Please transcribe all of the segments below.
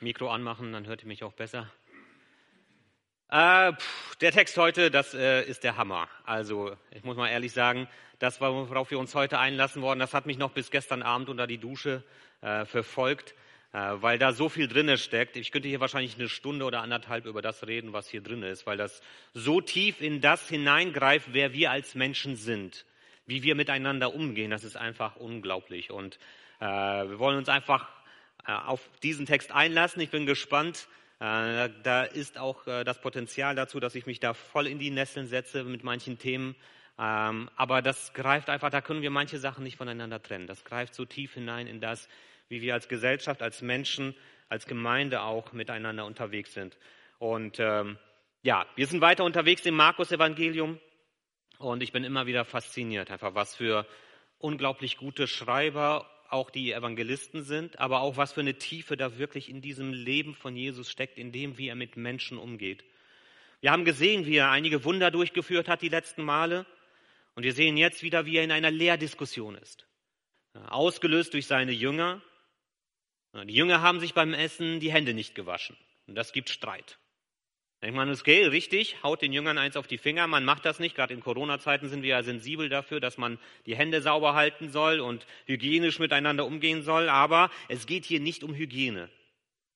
Mikro anmachen, dann hört ihr mich auch besser. Äh, pff, der Text heute, das äh, ist der Hammer. Also, ich muss mal ehrlich sagen, das, worauf wir uns heute einlassen worden, das hat mich noch bis gestern Abend unter die Dusche äh, verfolgt, äh, weil da so viel drinne steckt. Ich könnte hier wahrscheinlich eine Stunde oder anderthalb über das reden, was hier drin ist, weil das so tief in das hineingreift, wer wir als Menschen sind, wie wir miteinander umgehen. Das ist einfach unglaublich. Und äh, wir wollen uns einfach auf diesen Text einlassen. Ich bin gespannt. Äh, da ist auch äh, das Potenzial dazu, dass ich mich da voll in die Nesseln setze mit manchen Themen. Ähm, aber das greift einfach, da können wir manche Sachen nicht voneinander trennen. Das greift so tief hinein in das, wie wir als Gesellschaft, als Menschen, als Gemeinde auch miteinander unterwegs sind. Und ähm, ja, wir sind weiter unterwegs im Markus-Evangelium und ich bin immer wieder fasziniert, einfach was für unglaublich gute Schreiber auch die Evangelisten sind, aber auch was für eine Tiefe da wirklich in diesem Leben von Jesus steckt, in dem, wie er mit Menschen umgeht. Wir haben gesehen, wie er einige Wunder durchgeführt hat die letzten Male. Und wir sehen jetzt wieder, wie er in einer Lehrdiskussion ist. Ausgelöst durch seine Jünger. Die Jünger haben sich beim Essen die Hände nicht gewaschen. Und das gibt Streit. Denkt man, okay, richtig, haut den Jüngern eins auf die Finger. Man macht das nicht. Gerade in Corona-Zeiten sind wir ja sensibel dafür, dass man die Hände sauber halten soll und hygienisch miteinander umgehen soll. Aber es geht hier nicht um Hygiene.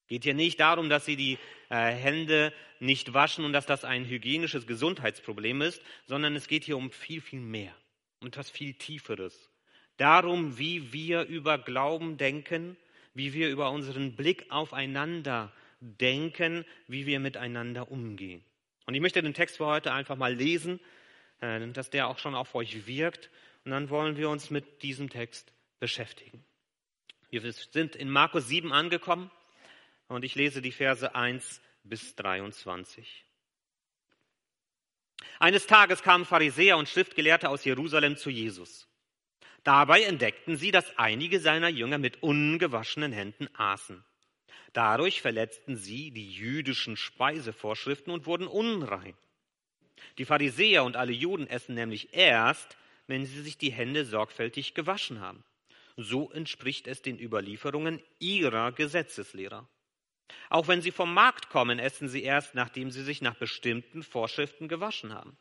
Es geht hier nicht darum, dass sie die äh, Hände nicht waschen und dass das ein hygienisches Gesundheitsproblem ist, sondern es geht hier um viel, viel mehr, um etwas viel Tieferes. Darum, wie wir über Glauben denken, wie wir über unseren Blick aufeinander denken, wie wir miteinander umgehen. Und ich möchte den Text für heute einfach mal lesen, äh, dass der auch schon auf euch wirkt. Und dann wollen wir uns mit diesem Text beschäftigen. Wir sind in Markus 7 angekommen und ich lese die Verse 1 bis 23. Eines Tages kamen Pharisäer und Schriftgelehrte aus Jerusalem zu Jesus. Dabei entdeckten sie, dass einige seiner Jünger mit ungewaschenen Händen aßen. Dadurch verletzten sie die jüdischen Speisevorschriften und wurden unrein. Die Pharisäer und alle Juden essen nämlich erst, wenn sie sich die Hände sorgfältig gewaschen haben. So entspricht es den Überlieferungen ihrer Gesetzeslehrer. Auch wenn sie vom Markt kommen, essen sie erst, nachdem sie sich nach bestimmten Vorschriften gewaschen haben.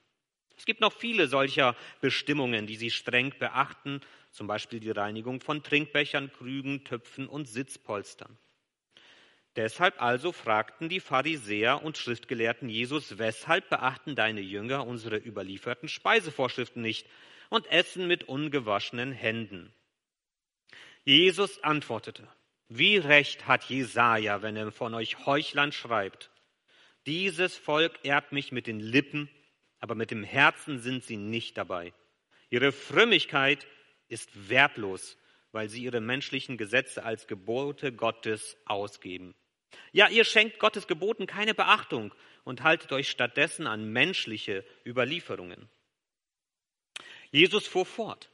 Es gibt noch viele solcher Bestimmungen, die sie streng beachten, zum Beispiel die Reinigung von Trinkbechern, Krügen, Töpfen und Sitzpolstern. Deshalb also fragten die Pharisäer und Schriftgelehrten Jesus, weshalb beachten deine Jünger unsere überlieferten Speisevorschriften nicht und essen mit ungewaschenen Händen? Jesus antwortete, wie recht hat Jesaja, wenn er von euch Heuchlern schreibt? Dieses Volk ehrt mich mit den Lippen, aber mit dem Herzen sind sie nicht dabei. Ihre Frömmigkeit ist wertlos, weil sie ihre menschlichen Gesetze als Gebote Gottes ausgeben. Ja, ihr schenkt Gottes Geboten keine Beachtung und haltet euch stattdessen an menschliche Überlieferungen. Jesus fuhr fort.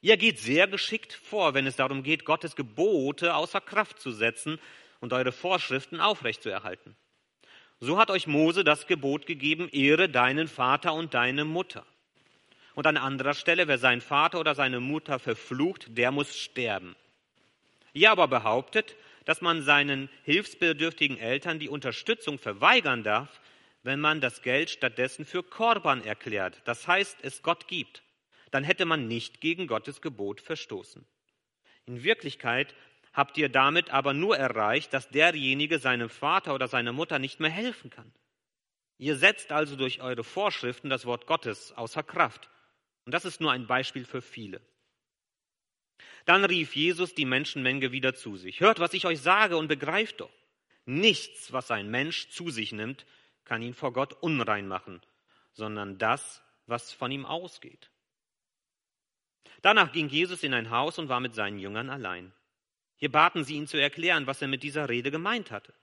Ihr geht sehr geschickt vor, wenn es darum geht, Gottes Gebote außer Kraft zu setzen und eure Vorschriften aufrechtzuerhalten. So hat euch Mose das Gebot gegeben, ehre deinen Vater und deine Mutter. Und an anderer Stelle, wer seinen Vater oder seine Mutter verflucht, der muss sterben. Ihr aber behauptet, dass man seinen hilfsbedürftigen Eltern die Unterstützung verweigern darf, wenn man das Geld stattdessen für Korban erklärt, das heißt, es Gott gibt. Dann hätte man nicht gegen Gottes Gebot verstoßen. In Wirklichkeit habt ihr damit aber nur erreicht, dass derjenige seinem Vater oder seiner Mutter nicht mehr helfen kann. Ihr setzt also durch eure Vorschriften das Wort Gottes außer Kraft. Und das ist nur ein Beispiel für viele. Dann rief Jesus die Menschenmenge wieder zu sich. Hört, was ich euch sage und begreift doch. Nichts, was ein Mensch zu sich nimmt, kann ihn vor Gott unrein machen, sondern das, was von ihm ausgeht. Danach ging Jesus in ein Haus und war mit seinen Jüngern allein. Hier baten sie ihn zu erklären, was er mit dieser Rede gemeint hatte.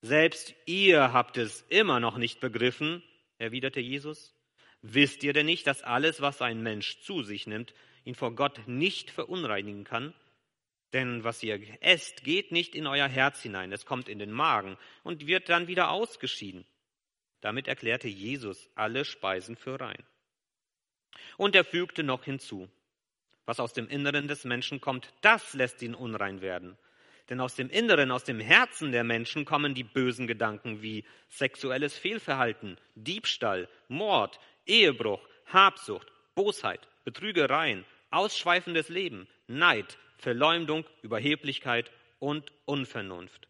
Selbst ihr habt es immer noch nicht begriffen, erwiderte Jesus. Wisst ihr denn nicht, dass alles, was ein Mensch zu sich nimmt, ihn vor Gott nicht verunreinigen kann. Denn was ihr esst, geht nicht in euer Herz hinein, es kommt in den Magen und wird dann wieder ausgeschieden. Damit erklärte Jesus alle Speisen für rein. Und er fügte noch hinzu, was aus dem Inneren des Menschen kommt, das lässt ihn unrein werden. Denn aus dem Inneren, aus dem Herzen der Menschen kommen die bösen Gedanken wie sexuelles Fehlverhalten, Diebstahl, Mord, Ehebruch, Habsucht, Bosheit, Betrügereien, ausschweifendes Leben, Neid, Verleumdung, Überheblichkeit und Unvernunft.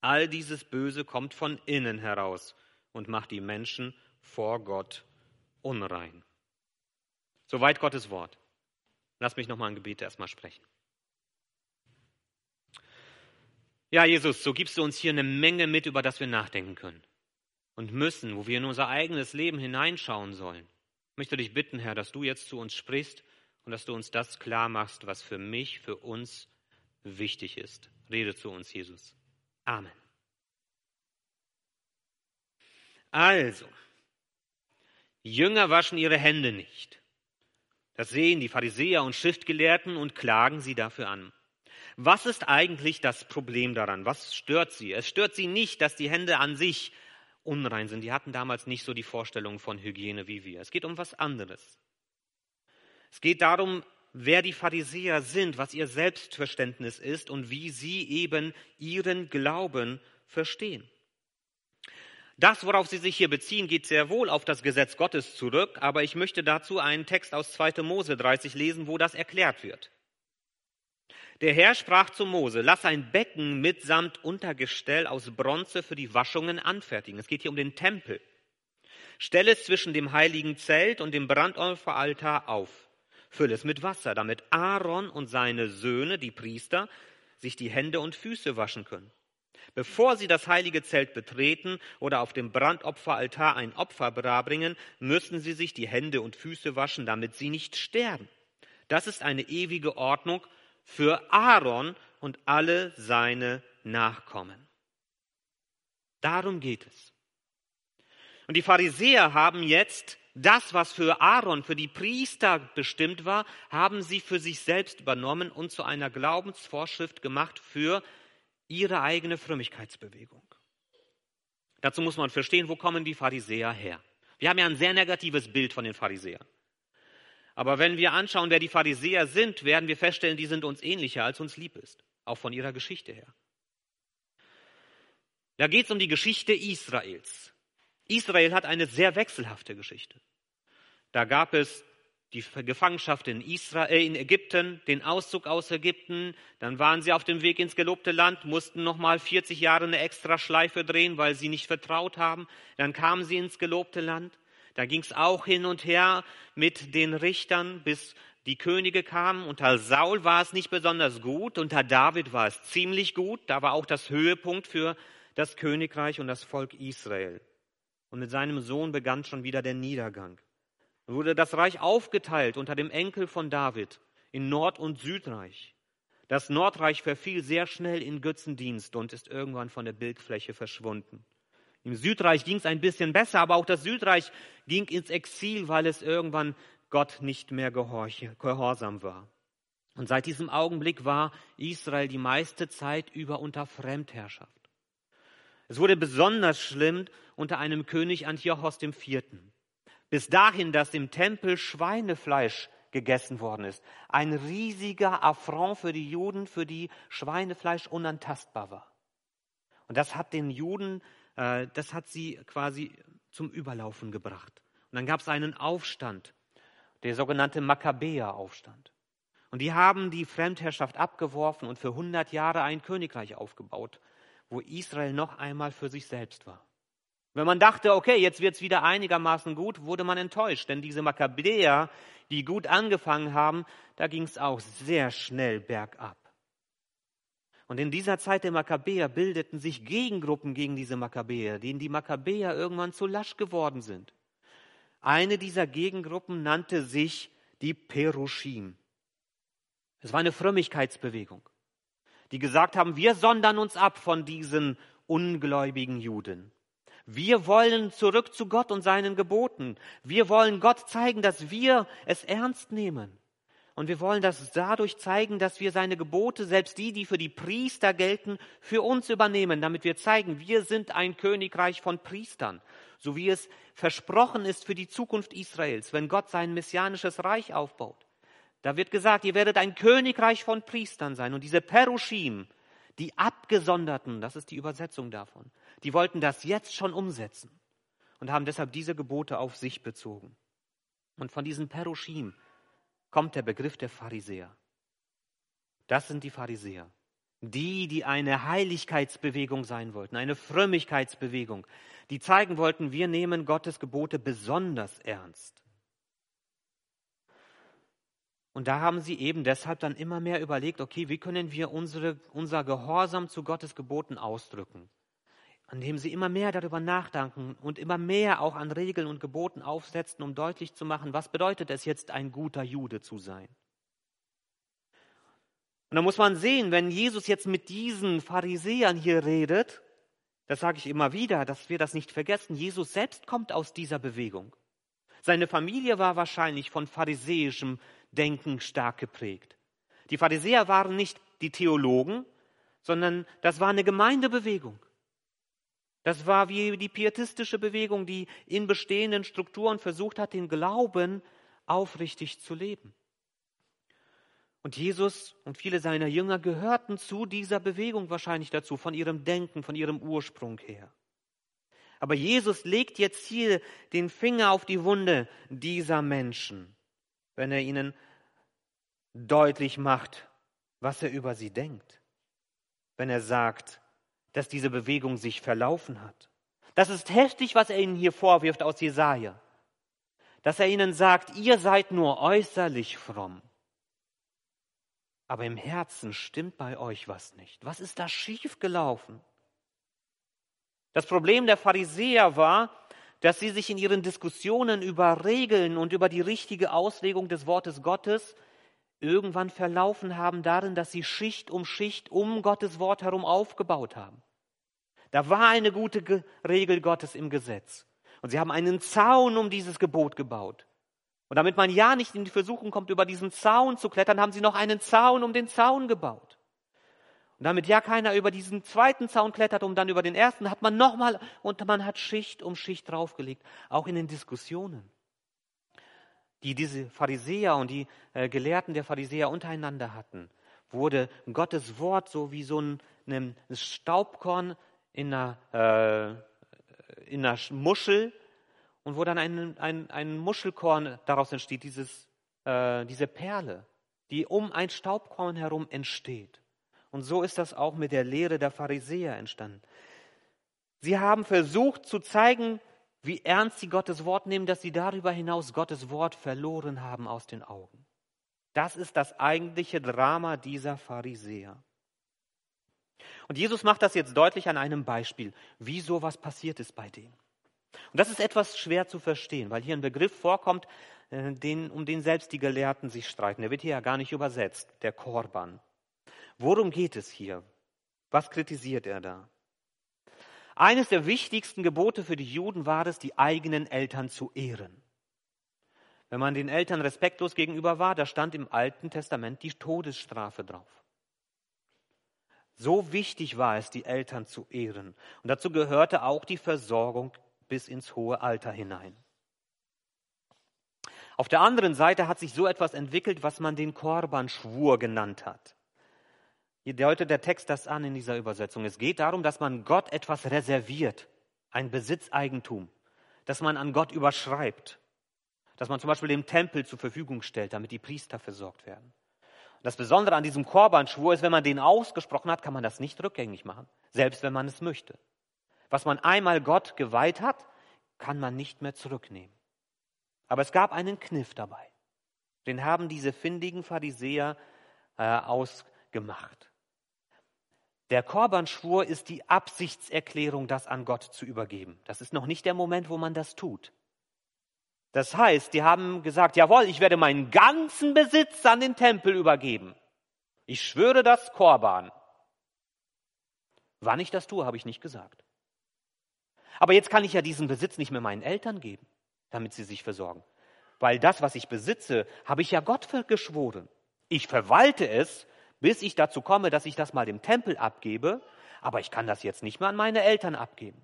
All dieses Böse kommt von innen heraus und macht die Menschen vor Gott unrein. Soweit Gottes Wort. Lass mich nochmal ein Gebet erstmal sprechen. Ja, Jesus, so gibst du uns hier eine Menge mit, über das wir nachdenken können und müssen, wo wir in unser eigenes Leben hineinschauen sollen. Ich möchte dich bitten, Herr, dass du jetzt zu uns sprichst und dass du uns das klar machst, was für mich, für uns wichtig ist. Rede zu uns, Jesus. Amen. Also, Jünger waschen ihre Hände nicht. Das sehen die Pharisäer und Schriftgelehrten und klagen sie dafür an. Was ist eigentlich das Problem daran? Was stört sie? Es stört sie nicht, dass die Hände an sich unrein sind. Die hatten damals nicht so die Vorstellung von Hygiene wie wir. Es geht um was anderes. Es geht darum, wer die Pharisäer sind, was ihr Selbstverständnis ist und wie sie eben ihren Glauben verstehen. Das, worauf Sie sich hier beziehen, geht sehr wohl auf das Gesetz Gottes zurück, aber ich möchte dazu einen Text aus 2. Mose 30 lesen, wo das erklärt wird. Der Herr sprach zu Mose, lass ein Becken mitsamt Untergestell aus Bronze für die Waschungen anfertigen. Es geht hier um den Tempel. Stell es zwischen dem heiligen Zelt und dem Brandopferaltar auf. Füll es mit Wasser, damit Aaron und seine Söhne, die Priester, sich die Hände und Füße waschen können. Bevor sie das heilige Zelt betreten oder auf dem Brandopferaltar ein Opfer darbringen, müssen sie sich die Hände und Füße waschen, damit sie nicht sterben. Das ist eine ewige Ordnung für Aaron und alle seine Nachkommen. Darum geht es. Und die Pharisäer haben jetzt das, was für Aaron, für die Priester bestimmt war, haben sie für sich selbst übernommen und zu einer Glaubensvorschrift gemacht für ihre eigene Frömmigkeitsbewegung. Dazu muss man verstehen, wo kommen die Pharisäer her. Wir haben ja ein sehr negatives Bild von den Pharisäern. Aber wenn wir anschauen, wer die Pharisäer sind, werden wir feststellen, die sind uns ähnlicher, als uns lieb ist, auch von ihrer Geschichte her. Da geht es um die Geschichte Israels. Israel hat eine sehr wechselhafte Geschichte. Da gab es die Gefangenschaft in, Israel, äh, in Ägypten, den Auszug aus Ägypten, dann waren sie auf dem Weg ins gelobte Land, mussten nochmal 40 Jahre eine extra Schleife drehen, weil sie nicht vertraut haben. Dann kamen sie ins gelobte Land. Da ging es auch hin und her mit den Richtern, bis die Könige kamen. Unter Saul war es nicht besonders gut, unter David war es ziemlich gut. Da war auch das Höhepunkt für das Königreich und das Volk Israel. Und mit seinem Sohn begann schon wieder der Niedergang wurde das Reich aufgeteilt unter dem Enkel von David in Nord- und Südreich. Das Nordreich verfiel sehr schnell in Götzendienst und ist irgendwann von der Bildfläche verschwunden. Im Südreich ging es ein bisschen besser, aber auch das Südreich ging ins Exil, weil es irgendwann Gott nicht mehr gehorsam war. Und seit diesem Augenblick war Israel die meiste Zeit über unter Fremdherrschaft. Es wurde besonders schlimm unter einem König Antiochos IV bis dahin, dass im Tempel Schweinefleisch gegessen worden ist. Ein riesiger Affront für die Juden, für die Schweinefleisch unantastbar war. Und das hat den Juden, äh, das hat sie quasi zum Überlaufen gebracht. Und dann gab es einen Aufstand, der sogenannte Makkabäer-Aufstand. Und die haben die Fremdherrschaft abgeworfen und für 100 Jahre ein Königreich aufgebaut, wo Israel noch einmal für sich selbst war. Wenn man dachte, okay, jetzt wird es wieder einigermaßen gut, wurde man enttäuscht, denn diese Makkabäer, die gut angefangen haben, da ging es auch sehr schnell bergab. Und in dieser Zeit der Makkabäer bildeten sich Gegengruppen gegen diese Makkabäer, denen die Makkabäer irgendwann zu lasch geworden sind. Eine dieser Gegengruppen nannte sich die Perushim. Es war eine Frömmigkeitsbewegung, die gesagt haben, wir sondern uns ab von diesen ungläubigen Juden. Wir wollen zurück zu Gott und seinen Geboten. Wir wollen Gott zeigen, dass wir es ernst nehmen. Und wir wollen das dadurch zeigen, dass wir seine Gebote, selbst die, die für die Priester gelten, für uns übernehmen, damit wir zeigen, wir sind ein Königreich von Priestern, so wie es versprochen ist für die Zukunft Israels, wenn Gott sein messianisches Reich aufbaut. Da wird gesagt, ihr werdet ein Königreich von Priestern sein. Und diese Perushim, Die Abgesonderten, das ist die Übersetzung davon, die wollten das jetzt schon umsetzen und haben deshalb diese Gebote auf sich bezogen. Und von diesen Perushim kommt der Begriff der Pharisäer. Das sind die Pharisäer. Die, die eine Heiligkeitsbewegung sein wollten, eine Frömmigkeitsbewegung, die zeigen wollten, wir nehmen Gottes Gebote besonders ernst. Und da haben sie eben deshalb dann immer mehr überlegt, okay, wie können wir unsere, unser Gehorsam zu Gottes Geboten ausdrücken? Indem sie immer mehr darüber nachdenken und immer mehr auch an Regeln und Geboten aufsetzen, um deutlich zu machen, was bedeutet es jetzt, ein guter Jude zu sein. Und da muss man sehen, wenn Jesus jetzt mit diesen Pharisäern hier redet, das sage ich immer wieder, dass wir das nicht vergessen, Jesus selbst kommt aus dieser Bewegung. Seine Familie war wahrscheinlich von pharisäischem Denken stark geprägt. Die Pharisäer waren nicht die Theologen, sondern das war eine Gemeindebewegung. Das war wie die pietistische Bewegung, die in bestehenden Strukturen versucht hat, den Glauben aufrichtig zu leben. Und Jesus und viele seiner Jünger gehörten zu dieser Bewegung wahrscheinlich dazu, von ihrem Denken, von ihrem Ursprung her. Aber Jesus legt jetzt hier den Finger auf die Wunde dieser Menschen, wenn er ihnen deutlich macht, was er über sie denkt. Wenn er sagt, dass diese Bewegung sich verlaufen hat. Das ist heftig, was er ihnen hier vorwirft aus Jesaja. Dass er ihnen sagt, ihr seid nur äußerlich fromm aber im Herzen stimmt bei euch was nicht. Was ist da schiefgelaufen? Das Problem der Pharisäer war, dass sie sich in ihren Diskussionen über Regeln und über die richtige Auslegung des Wortes Gottes irgendwann verlaufen haben darin, dass sie Schicht um Schicht um Gottes Wort herum aufgebaut haben. Da war eine gute Regel Gottes im Gesetz. Und sie haben einen Zaun um dieses Gebot gebaut. Und damit man ja nicht in die Versuchung kommt, über diesen Zaun zu klettern, haben sie noch einen Zaun um den Zaun gebaut. Und damit ja keiner über diesen zweiten Zaun klettert, um dann über den ersten, hat man nochmal, und man hat Schicht um Schicht draufgelegt, auch in den Diskussionen, die diese Pharisäer und die äh, Gelehrten der Pharisäer untereinander hatten, wurde Gottes Wort so wie so ein, ein Staubkorn in einer, äh, in einer Muschel und wo dann ein, ein, ein Muschelkorn daraus entsteht, dieses, äh, diese Perle, die um ein Staubkorn herum entsteht. Und so ist das auch mit der Lehre der Pharisäer entstanden. Sie haben versucht zu zeigen, wie ernst sie Gottes Wort nehmen, dass sie darüber hinaus Gottes Wort verloren haben aus den Augen. Das ist das eigentliche Drama dieser Pharisäer. Und Jesus macht das jetzt deutlich an einem Beispiel, wie sowas passiert ist bei denen. Und das ist etwas schwer zu verstehen, weil hier ein Begriff vorkommt, äh, den, um den selbst die Gelehrten sich streiten. Der wird hier ja gar nicht übersetzt, der Korban. Worum geht es hier? Was kritisiert er da? Eines der wichtigsten Gebote für die Juden war es, die eigenen Eltern zu ehren. Wenn man den Eltern respektlos gegenüber war, da stand im Alten Testament die Todesstrafe drauf. So wichtig war es, die Eltern zu ehren. Und dazu gehörte auch die Versorgung bis ins hohe Alter hinein. Auf der anderen Seite hat sich so etwas entwickelt, was man den Korban-Schwur genannt hat. Hier deutet der Text das an in dieser Übersetzung. Es geht darum, dass man Gott etwas reserviert, ein Besitzeigentum, dass man an Gott überschreibt, dass man zum Beispiel den Tempel zur Verfügung stellt, damit die Priester versorgt werden. Das Besondere an diesem Korban-Schwur ist, wenn man den ausgesprochen hat, kann man das nicht rückgängig machen, selbst wenn man es möchte. Was man einmal Gott geweiht hat, kann man nicht mehr zurücknehmen. Aber es gab einen Kniff dabei. Den haben diese findigen Pharisäer äh, ausgemacht. Der Korbanschwur ist die Absichtserklärung, das an Gott zu übergeben. Das ist noch nicht der Moment, wo man das tut. Das heißt, die haben gesagt, jawohl, ich werde meinen ganzen Besitz an den Tempel übergeben. Ich schwöre das Korban. Wann ich das tue, habe ich nicht gesagt. Aber jetzt kann ich ja diesen Besitz nicht mehr meinen Eltern geben, damit sie sich versorgen. Weil das, was ich besitze, habe ich ja Gott geschworen. Ich verwalte es, bis ich dazu komme, dass ich das mal dem Tempel abgebe, aber ich kann das jetzt nicht mehr an meine Eltern abgeben.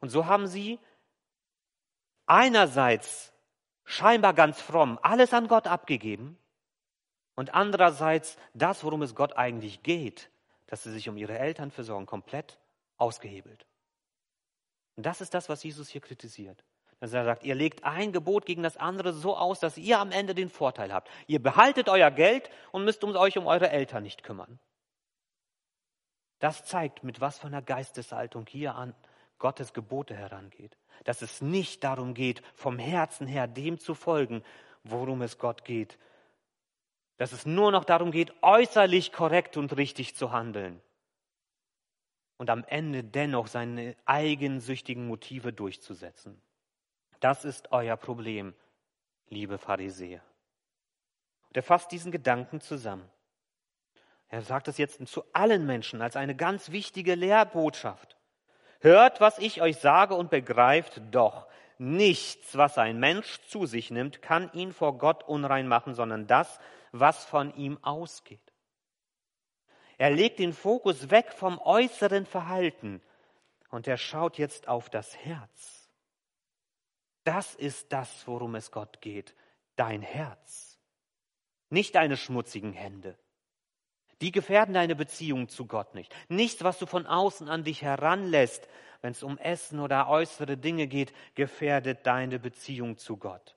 Und so haben sie einerseits scheinbar ganz fromm alles an Gott abgegeben und andererseits das, worum es Gott eigentlich geht, dass sie sich um ihre Eltern versorgen, komplett ausgehebelt. Und das ist das, was Jesus hier kritisiert. Dass er sagt, ihr legt ein Gebot gegen das andere so aus, dass ihr am Ende den Vorteil habt. Ihr behaltet euer Geld und müsst euch um eure Eltern nicht kümmern. Das zeigt, mit was für einer Geisteshaltung hier an Gottes Gebote herangeht. Dass es nicht darum geht, vom Herzen her dem zu folgen, worum es Gott geht. Dass es nur noch darum geht, äußerlich korrekt und richtig zu handeln. Und am Ende dennoch seine eigensüchtigen Motive durchzusetzen. Das ist euer Problem, liebe Pharisäer. Und er fasst diesen Gedanken zusammen. Er sagt es jetzt zu allen Menschen als eine ganz wichtige Lehrbotschaft. Hört, was ich euch sage und begreift doch, nichts, was ein Mensch zu sich nimmt, kann ihn vor Gott unrein machen, sondern das, was von ihm ausgeht. Er legt den Fokus weg vom äußeren Verhalten und er schaut jetzt auf das Herz. Das ist das, worum es Gott geht, dein Herz, nicht deine schmutzigen Hände. Die gefährden deine Beziehung zu Gott nicht. Nichts, was du von außen an dich heranlässt, wenn es um Essen oder äußere Dinge geht, gefährdet deine Beziehung zu Gott.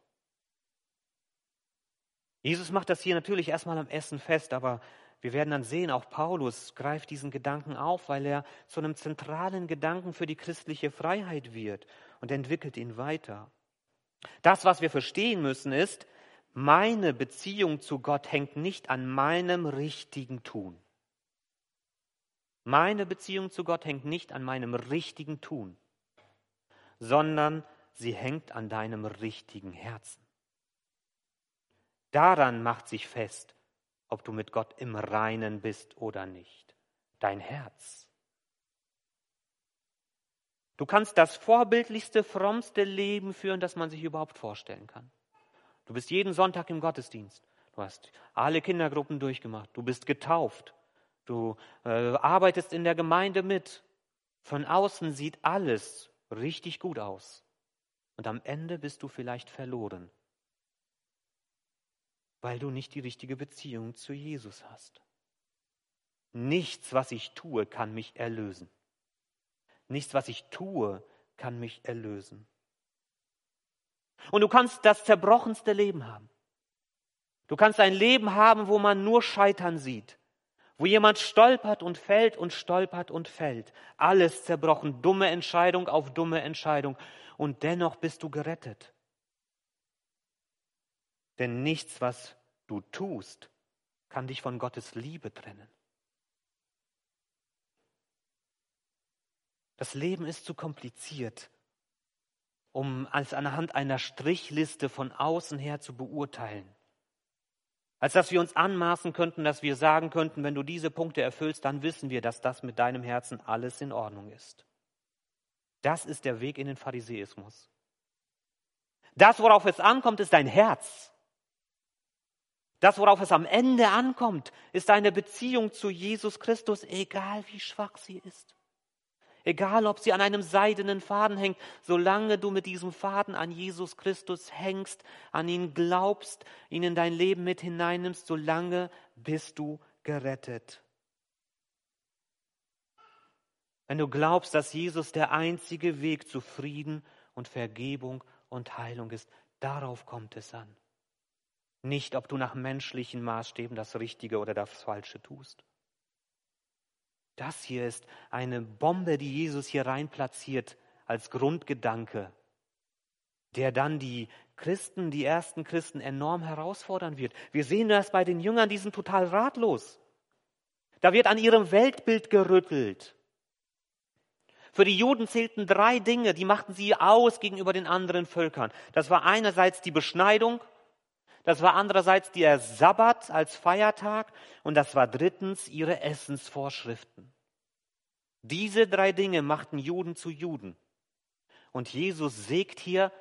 Jesus macht das hier natürlich erstmal am Essen fest, aber wir werden dann sehen, auch Paulus greift diesen Gedanken auf, weil er zu einem zentralen Gedanken für die christliche Freiheit wird und entwickelt ihn weiter. Das, was wir verstehen müssen, ist, meine Beziehung zu Gott hängt nicht an meinem richtigen Tun. Meine Beziehung zu Gott hängt nicht an meinem richtigen Tun, sondern sie hängt an deinem richtigen Herzen. Daran macht sich fest, ob du mit Gott im Reinen bist oder nicht. Dein Herz. Du kannst das vorbildlichste, frommste Leben führen, das man sich überhaupt vorstellen kann. Du bist jeden Sonntag im Gottesdienst. Du hast alle Kindergruppen durchgemacht. Du bist getauft. Du äh, arbeitest in der Gemeinde mit. Von außen sieht alles richtig gut aus. Und am Ende bist du vielleicht verloren, weil du nicht die richtige Beziehung zu Jesus hast. Nichts, was ich tue, kann mich erlösen. Nichts, was ich tue, kann mich erlösen. Und du kannst das zerbrochenste Leben haben. Du kannst ein Leben haben, wo man nur Scheitern sieht, wo jemand stolpert und fällt und stolpert und fällt. Alles zerbrochen, dumme Entscheidung auf dumme Entscheidung. Und dennoch bist du gerettet. Denn nichts, was du tust, kann dich von Gottes Liebe trennen. Das Leben ist zu kompliziert, um als anhand einer Strichliste von außen her zu beurteilen. Als dass wir uns anmaßen könnten, dass wir sagen könnten, wenn du diese Punkte erfüllst, dann wissen wir, dass das mit deinem Herzen alles in Ordnung ist. Das ist der Weg in den Pharisäismus. Das, worauf es ankommt, ist dein Herz. Das, worauf es am Ende ankommt, ist deine Beziehung zu Jesus Christus, egal wie schwach sie ist. Egal, ob sie an einem seidenen Faden hängt, solange du mit diesem Faden an Jesus Christus hängst, an ihn glaubst, ihn in dein Leben mit hineinnimmst, solange bist du gerettet. Wenn du glaubst, dass Jesus der einzige Weg zu Frieden und Vergebung und Heilung ist, darauf kommt es an. Nicht, ob du nach menschlichen Maßstäben das Richtige oder das Falsche tust. Das hier ist eine Bombe, die Jesus hier rein platziert als Grundgedanke, der dann die Christen, die ersten Christen enorm herausfordern wird. Wir sehen das bei den Jüngern, die sind total ratlos. Da wird an ihrem Weltbild gerüttelt. Für die Juden zählten drei Dinge, die machten sie aus gegenüber den anderen Völkern. Das war einerseits die Beschneidung, das war andererseits der Sabbat als Feiertag und das war drittens ihre Essensvorschriften. Diese drei Dinge machten Juden zu Juden. Und Jesus sägt hier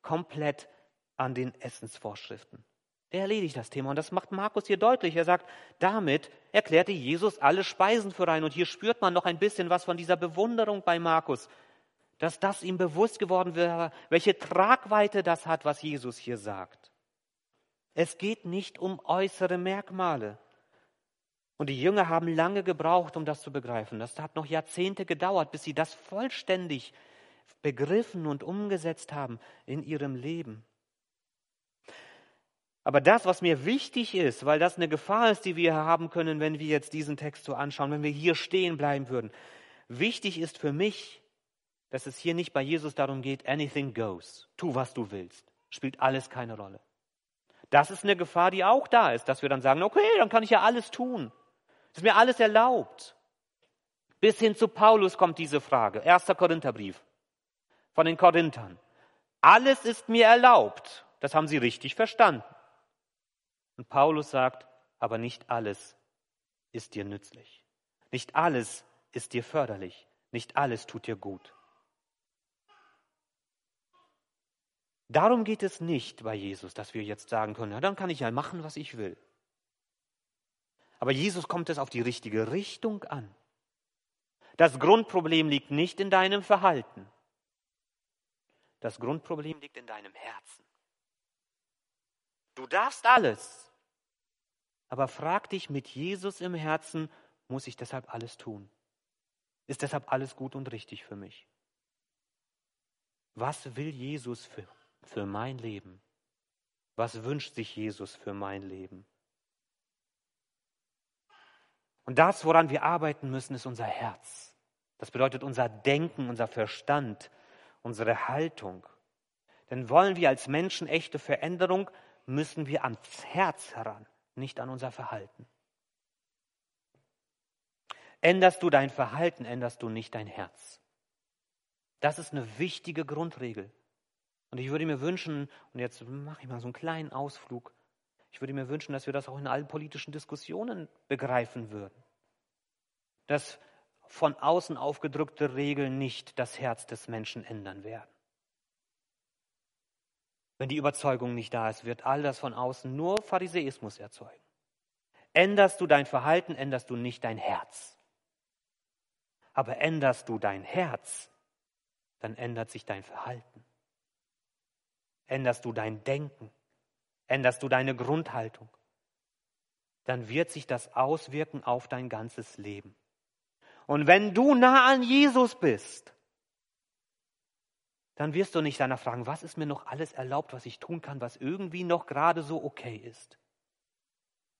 komplett an den Essensvorschriften. Er erledigt das Thema und das macht Markus hier deutlich. Er sagt, damit erklärte Jesus alle Speisen für rein. Und hier spürt man noch ein bisschen was von dieser Bewunderung bei Markus, dass das ihm bewusst geworden wäre, welche Tragweite das hat, was Jesus hier sagt. Es geht nicht um äußere Merkmale. Und die Jünger haben lange gebraucht, um das zu begreifen. Das hat noch Jahrzehnte gedauert, bis sie das vollständig begriffen und umgesetzt haben in ihrem Leben. Aber das, was mir wichtig ist, weil das eine Gefahr ist, die wir haben können, wenn wir jetzt diesen Text so anschauen, wenn wir hier stehen bleiben würden. Wichtig ist für mich, dass es hier nicht bei Jesus darum geht, anything goes. Tu, was du willst. Spielt alles keine Rolle. Das ist eine Gefahr, die auch da ist, dass wir dann sagen, okay, dann kann ich ja alles tun. Ist mir alles erlaubt. Bis hin zu Paulus kommt diese Frage. Erster Korintherbrief von den Korinthern. Alles ist mir erlaubt. Das haben sie richtig verstanden. Und Paulus sagt, aber nicht alles ist dir nützlich. Nicht alles ist dir förderlich. Nicht alles tut dir gut. Darum geht es nicht bei Jesus, dass wir jetzt sagen können, ja, dann kann ich ja machen, was ich will. Aber Jesus kommt es auf die richtige Richtung an. Das Grundproblem liegt nicht in deinem Verhalten. Das Grundproblem liegt in deinem Herzen. Du darfst alles. Aber frag dich mit Jesus im Herzen, muss ich deshalb alles tun? Ist deshalb alles gut und richtig für mich? Was will Jesus für, für mein Leben? Was wünscht sich Jesus für mein Leben? Und das, woran wir arbeiten müssen, ist unser Herz. Das bedeutet unser Denken, unser Verstand, unsere Haltung. Denn wollen wir als Menschen echte Veränderung, müssen wir ans Herz heran, nicht an unser Verhalten. Änderst du dein Verhalten, änderst du nicht dein Herz. Das ist eine wichtige Grundregel. Und ich würde mir wünschen, und jetzt mache ich mal so einen kleinen Ausflug, ich würde mir wünschen, dass wir das auch in allen politischen Diskussionen begreifen würden. Dass von außen aufgedrückte Regeln nicht das Herz des Menschen ändern werden. Wenn die Überzeugung nicht da ist, wird all das von außen nur Pharisäismus erzeugen. Änderst du dein Verhalten, änderst du nicht dein Herz. Aber änderst du dein Herz, dann ändert sich dein Verhalten. Änderst du dein Denken, änderst du deine Grundhaltung, dann wird sich das auswirken auf dein ganzes Leben. Und wenn du nah an Jesus bist, dann wirst du nicht danach fragen, was ist mir noch alles erlaubt, was ich tun kann, was irgendwie noch gerade so okay ist.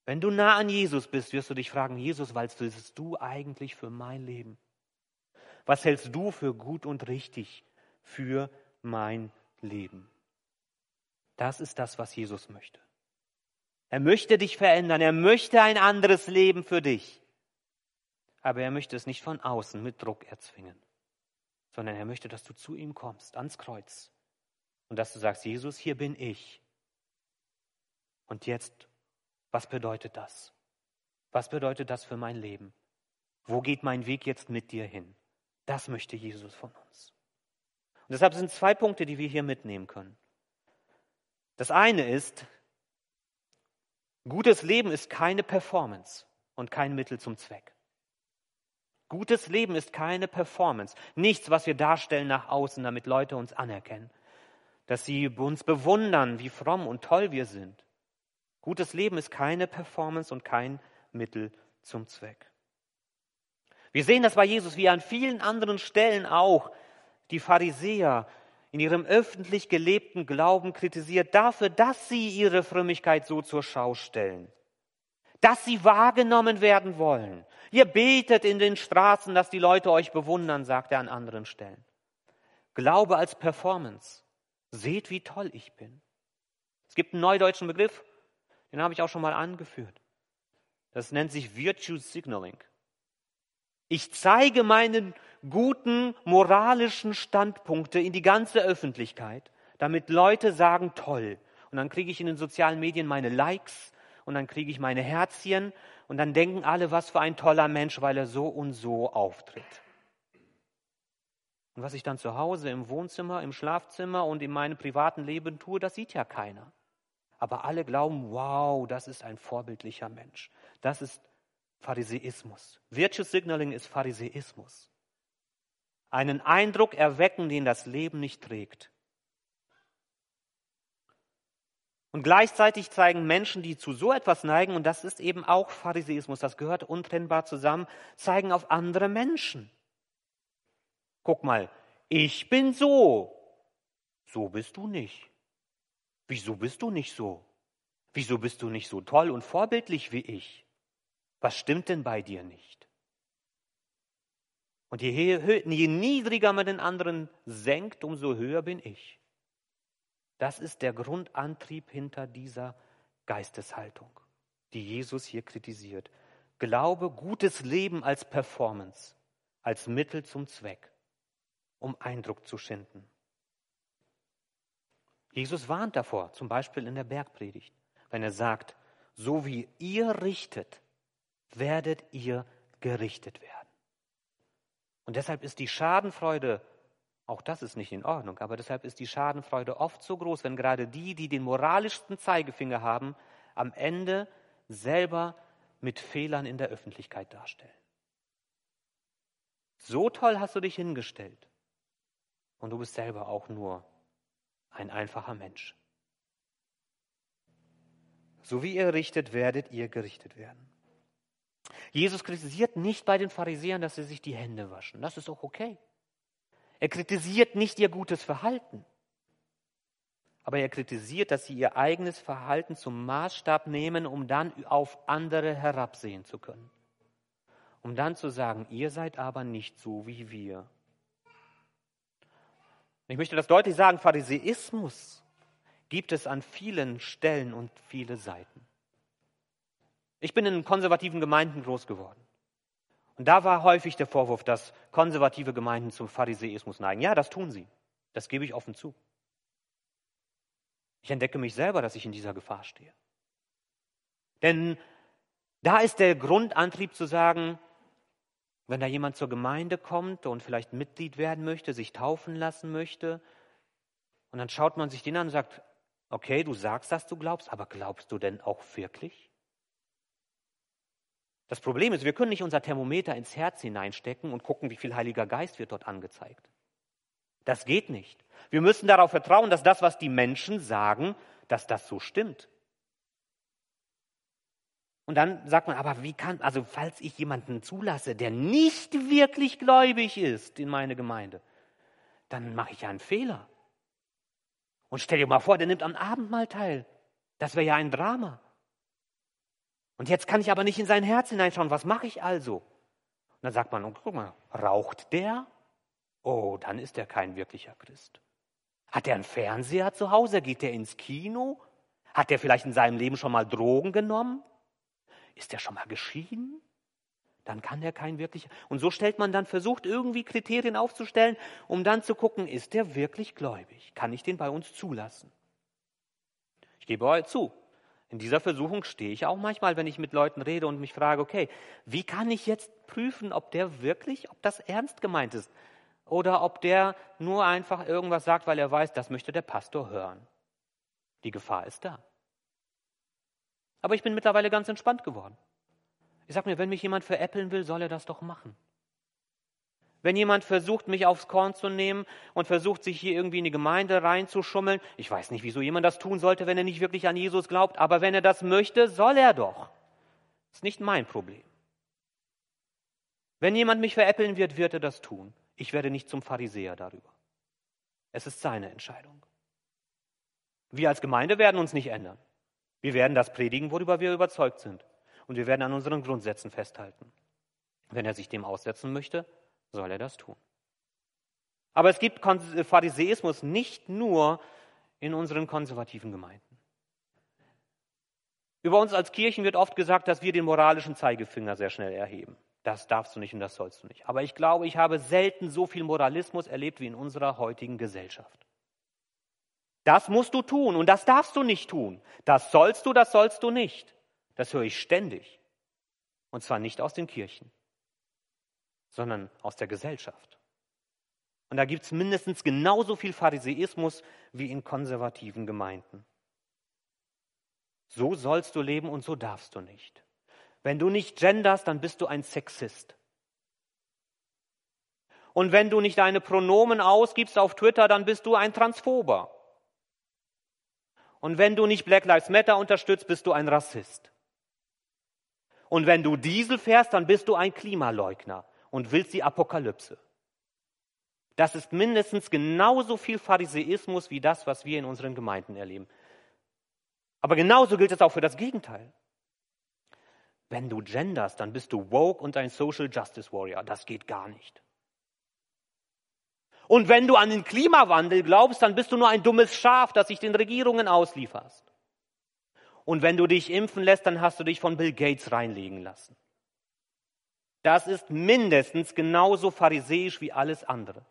Wenn du nah an Jesus bist, wirst du dich fragen, Jesus, was willst du eigentlich für mein Leben? Was hältst du für gut und richtig für mein Leben? Das ist das, was Jesus möchte. Er möchte dich verändern. Er möchte ein anderes Leben für dich. Aber er möchte es nicht von außen mit Druck erzwingen, sondern er möchte, dass du zu ihm kommst, ans Kreuz. Und dass du sagst, Jesus, hier bin ich. Und jetzt, was bedeutet das? Was bedeutet das für mein Leben? Wo geht mein Weg jetzt mit dir hin? Das möchte Jesus von uns. Und deshalb sind zwei Punkte, die wir hier mitnehmen können. Das eine ist, gutes Leben ist keine Performance und kein Mittel zum Zweck. Gutes Leben ist keine Performance, nichts, was wir darstellen nach außen, damit Leute uns anerkennen, dass sie uns bewundern, wie fromm und toll wir sind. Gutes Leben ist keine Performance und kein Mittel zum Zweck. Wir sehen das bei Jesus wie an vielen anderen Stellen auch. Die Pharisäer in ihrem öffentlich gelebten Glauben kritisiert dafür, dass sie ihre Frömmigkeit so zur Schau stellen, dass sie wahrgenommen werden wollen. Ihr betet in den Straßen, dass die Leute euch bewundern, sagt er an anderen Stellen. Glaube als Performance. Seht, wie toll ich bin. Es gibt einen neudeutschen Begriff, den habe ich auch schon mal angeführt. Das nennt sich Virtue Signaling. Ich zeige meine guten moralischen Standpunkte in die ganze Öffentlichkeit, damit Leute sagen, toll. Und dann kriege ich in den sozialen Medien meine Likes und dann kriege ich meine Herzchen und dann denken alle, was für ein toller Mensch, weil er so und so auftritt. Und was ich dann zu Hause im Wohnzimmer, im Schlafzimmer und in meinem privaten Leben tue, das sieht ja keiner. Aber alle glauben, wow, das ist ein vorbildlicher Mensch. Das ist Pharisäismus. Virtue Signaling ist Pharisäismus. Einen Eindruck erwecken, den das Leben nicht trägt. Und gleichzeitig zeigen Menschen, die zu so etwas neigen, und das ist eben auch Pharisäismus, das gehört untrennbar zusammen, zeigen auf andere Menschen. Guck mal, ich bin so. So bist du nicht. Wieso bist du nicht so? Wieso bist du nicht so toll und vorbildlich wie ich? Was stimmt denn bei dir nicht? Und je, je niedriger man den anderen senkt, umso höher bin ich. Das ist der Grundantrieb hinter dieser Geisteshaltung, die Jesus hier kritisiert. Glaube, gutes Leben als Performance, als Mittel zum Zweck, um Eindruck zu schinden. Jesus warnt davor, zum Beispiel in der Bergpredigt, wenn er sagt, so wie ihr richtet, werdet ihr gerichtet werden. Und deshalb ist die Schadenfreude auch das ist nicht in Ordnung, aber deshalb ist die Schadenfreude oft so groß, wenn gerade die, die den moralischsten Zeigefinger haben, am Ende selber mit Fehlern in der Öffentlichkeit darstellen. So toll hast du dich hingestellt und du bist selber auch nur ein einfacher Mensch. So wie ihr richtet, werdet ihr gerichtet werden. Jesus kritisiert nicht bei den Pharisäern, dass sie sich die Hände waschen. Das ist auch okay. Er kritisiert nicht ihr gutes Verhalten, aber er kritisiert, dass sie ihr eigenes Verhalten zum Maßstab nehmen, um dann auf andere herabsehen zu können. Um dann zu sagen, ihr seid aber nicht so wie wir. Ich möchte das deutlich sagen, Pharisäismus gibt es an vielen Stellen und viele Seiten. Ich bin in konservativen Gemeinden groß geworden. Und da war häufig der Vorwurf, dass konservative Gemeinden zum Pharisäismus neigen. Ja, das tun sie. Das gebe ich offen zu. Ich entdecke mich selber, dass ich in dieser Gefahr stehe. Denn da ist der Grundantrieb zu sagen, wenn da jemand zur Gemeinde kommt und vielleicht Mitglied werden möchte, sich taufen lassen möchte, und dann schaut man sich den an und sagt, okay, du sagst, dass du glaubst, aber glaubst du denn auch wirklich? Das Problem ist, wir können nicht unser Thermometer ins Herz hineinstecken und gucken, wie viel Heiliger Geist wird dort angezeigt. Das geht nicht. Wir müssen darauf vertrauen, dass das, was die Menschen sagen, dass das so stimmt. Und dann sagt man, aber wie kann, also falls ich jemanden zulasse, der nicht wirklich gläubig ist in meine Gemeinde, dann mache ich ja einen Fehler. Und stell dir mal vor, der nimmt am Abendmahl teil. Das wäre ja ein Drama. Und jetzt kann ich aber nicht in sein Herz hineinschauen. Was mache ich also? Und dann sagt man, oh, guck mal, raucht der? Oh, dann ist er kein wirklicher Christ. Hat er einen Fernseher zu Hause? Geht er ins Kino? Hat er vielleicht in seinem Leben schon mal Drogen genommen? Ist er schon mal geschieden? Dann kann er kein wirklicher. Und so stellt man dann, versucht irgendwie Kriterien aufzustellen, um dann zu gucken, ist er wirklich gläubig? Kann ich den bei uns zulassen? Ich gebe euch zu, in dieser Versuchung stehe ich auch manchmal, wenn ich mit Leuten rede und mich frage, okay, wie kann ich jetzt prüfen, ob der wirklich, ob das ernst gemeint ist oder ob der nur einfach irgendwas sagt, weil er weiß, das möchte der Pastor hören. Die Gefahr ist da. Aber ich bin mittlerweile ganz entspannt geworden. Ich sage mir, wenn mich jemand veräppeln will, soll er das doch machen. Wenn jemand versucht, mich aufs Korn zu nehmen und versucht, sich hier irgendwie in die Gemeinde reinzuschummeln, ich weiß nicht, wieso jemand das tun sollte, wenn er nicht wirklich an Jesus glaubt, aber wenn er das möchte, soll er doch. Das ist nicht mein Problem. Wenn jemand mich veräppeln wird, wird er das tun. Ich werde nicht zum Pharisäer darüber. Es ist seine Entscheidung. Wir als Gemeinde werden uns nicht ändern. Wir werden das predigen, worüber wir überzeugt sind. Und wir werden an unseren Grundsätzen festhalten. Wenn er sich dem aussetzen möchte, soll er das tun. Aber es gibt Pharisäismus nicht nur in unseren konservativen Gemeinden. Über uns als Kirchen wird oft gesagt, dass wir den moralischen Zeigefinger sehr schnell erheben. Das darfst du nicht und das sollst du nicht. Aber ich glaube, ich habe selten so viel Moralismus erlebt wie in unserer heutigen Gesellschaft. Das musst du tun und das darfst du nicht tun. Das sollst du, das sollst du nicht. Das höre ich ständig. Und zwar nicht aus den Kirchen sondern aus der Gesellschaft. Und da gibt es mindestens genauso viel Pharisäismus wie in konservativen Gemeinden. So sollst du leben und so darfst du nicht. Wenn du nicht genderst, dann bist du ein Sexist. Und wenn du nicht deine Pronomen ausgibst auf Twitter, dann bist du ein Transphober. Und wenn du nicht Black Lives Matter unterstützt, bist du ein Rassist. Und wenn du Diesel fährst, dann bist du ein Klimaleugner und willst die Apokalypse. Das ist mindestens genauso viel Pharisäismus wie das, was wir in unseren Gemeinden erleben. Aber genauso gilt es auch für das Gegenteil. Wenn du genders, dann bist du woke und ein Social Justice Warrior. Das geht gar nicht. Und wenn du an den Klimawandel glaubst, dann bist du nur ein dummes Schaf, das sich den Regierungen auslieferst. Und wenn du dich impfen lässt, dann hast du dich von Bill Gates reinlegen lassen. Das ist mindestens genauso pharisäisch wie alles andere.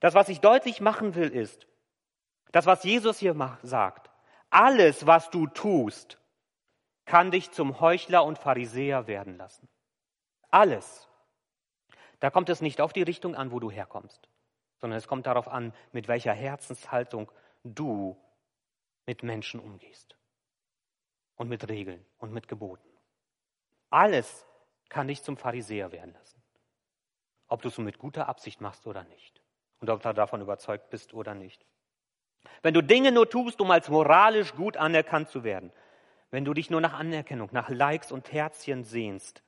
Das, was ich deutlich machen will, ist, das, was Jesus hier sagt, alles, was du tust, kann dich zum Heuchler und Pharisäer werden lassen. Alles. Da kommt es nicht auf die Richtung an, wo du herkommst, sondern es kommt darauf an, mit welcher Herzenshaltung du mit Menschen umgehst und mit Regeln und mit Geboten. Alles kann dich zum Pharisäer werden lassen. Ob du es mit guter Absicht machst oder nicht. Und ob du davon überzeugt bist oder nicht. Wenn du Dinge nur tust, um als moralisch gut anerkannt zu werden, wenn du dich nur nach Anerkennung, nach Likes und Herzchen sehnst,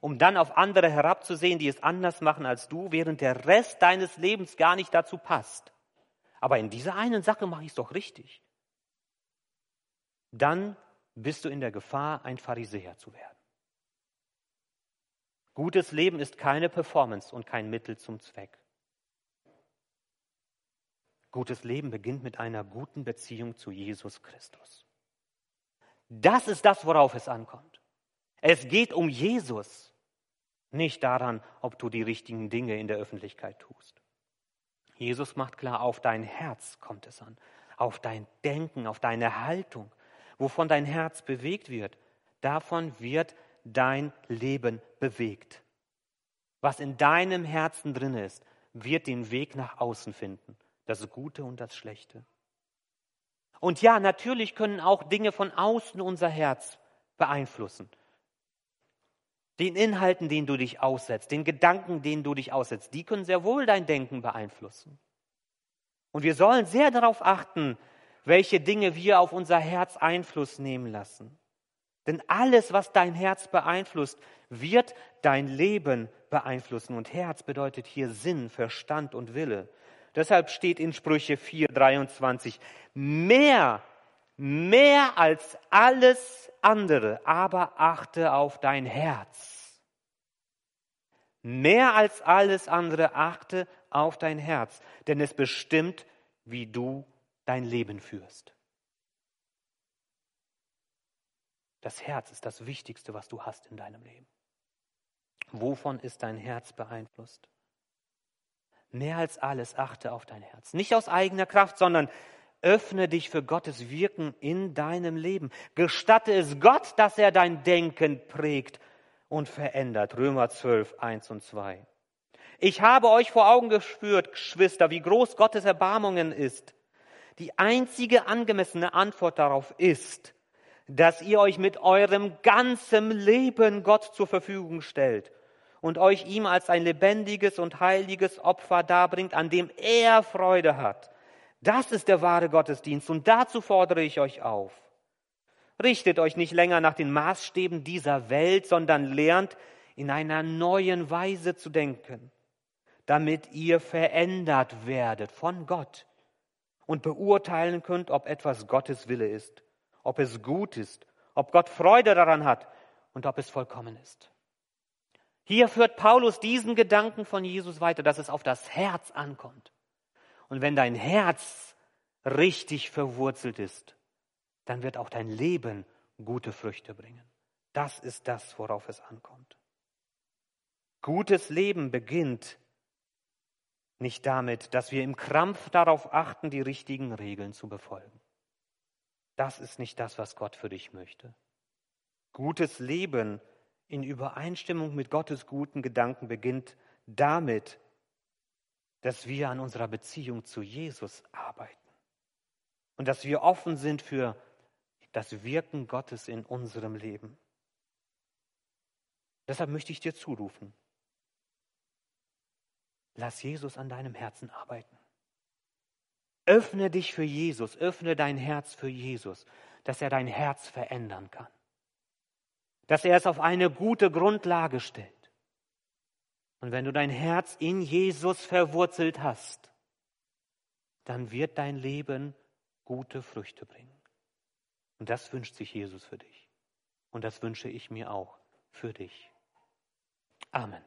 um dann auf andere herabzusehen, die es anders machen als du, während der Rest deines Lebens gar nicht dazu passt. Aber in dieser einen Sache mache ich es doch richtig. Dann bist du in der Gefahr, ein Pharisäer zu werden. Gutes Leben ist keine Performance und kein Mittel zum Zweck. Gutes Leben beginnt mit einer guten Beziehung zu Jesus Christus. Das ist das, worauf es ankommt. Es geht um Jesus, nicht daran, ob du die richtigen Dinge in der Öffentlichkeit tust. Jesus macht klar, auf dein Herz kommt es an, auf dein Denken, auf deine Haltung, wovon dein Herz bewegt wird, davon wird dein Leben bewegt. Was in deinem Herzen drin ist, wird den Weg nach außen finden, das Gute und das Schlechte. Und ja, natürlich können auch Dinge von außen unser Herz beeinflussen. Den Inhalten, denen du dich aussetzt, den Gedanken, denen du dich aussetzt, die können sehr wohl dein Denken beeinflussen. Und wir sollen sehr darauf achten, welche Dinge wir auf unser Herz Einfluss nehmen lassen. Denn alles, was dein Herz beeinflusst, wird dein Leben beeinflussen. Und Herz bedeutet hier Sinn, Verstand und Wille. Deshalb steht in Sprüche 4, 23, mehr, mehr als alles andere, aber achte auf dein Herz. Mehr als alles andere achte auf dein Herz, denn es bestimmt, wie du dein Leben führst. Das Herz ist das Wichtigste, was du hast in deinem Leben. Wovon ist dein Herz beeinflusst? Mehr als alles achte auf dein Herz. Nicht aus eigener Kraft, sondern öffne dich für Gottes Wirken in deinem Leben. Gestatte es Gott, dass er dein Denken prägt und verändert. Römer 12, 1 und 2. Ich habe euch vor Augen gespürt, Geschwister, wie groß Gottes Erbarmungen ist. Die einzige angemessene Antwort darauf ist, dass ihr euch mit eurem ganzen Leben Gott zur Verfügung stellt und euch ihm als ein lebendiges und heiliges Opfer darbringt, an dem er Freude hat. Das ist der wahre Gottesdienst und dazu fordere ich euch auf. Richtet euch nicht länger nach den Maßstäben dieser Welt, sondern lernt in einer neuen Weise zu denken, damit ihr verändert werdet von Gott und beurteilen könnt, ob etwas Gottes Wille ist, ob es gut ist, ob Gott Freude daran hat und ob es vollkommen ist. Hier führt Paulus diesen Gedanken von Jesus weiter, dass es auf das Herz ankommt. Und wenn dein Herz richtig verwurzelt ist, dann wird auch dein Leben gute Früchte bringen. Das ist das, worauf es ankommt. Gutes Leben beginnt nicht damit, dass wir im Krampf darauf achten, die richtigen Regeln zu befolgen. Das ist nicht das, was Gott für dich möchte. Gutes Leben in Übereinstimmung mit Gottes guten Gedanken beginnt damit, dass wir an unserer Beziehung zu Jesus arbeiten und dass wir offen sind für das Wirken Gottes in unserem Leben. Deshalb möchte ich dir zurufen, Lass Jesus an deinem Herzen arbeiten. Öffne dich für Jesus, öffne dein Herz für Jesus, dass er dein Herz verändern kann. Dass er es auf eine gute Grundlage stellt. Und wenn du dein Herz in Jesus verwurzelt hast, dann wird dein Leben gute Früchte bringen. Und das wünscht sich Jesus für dich. Und das wünsche ich mir auch für dich. Amen.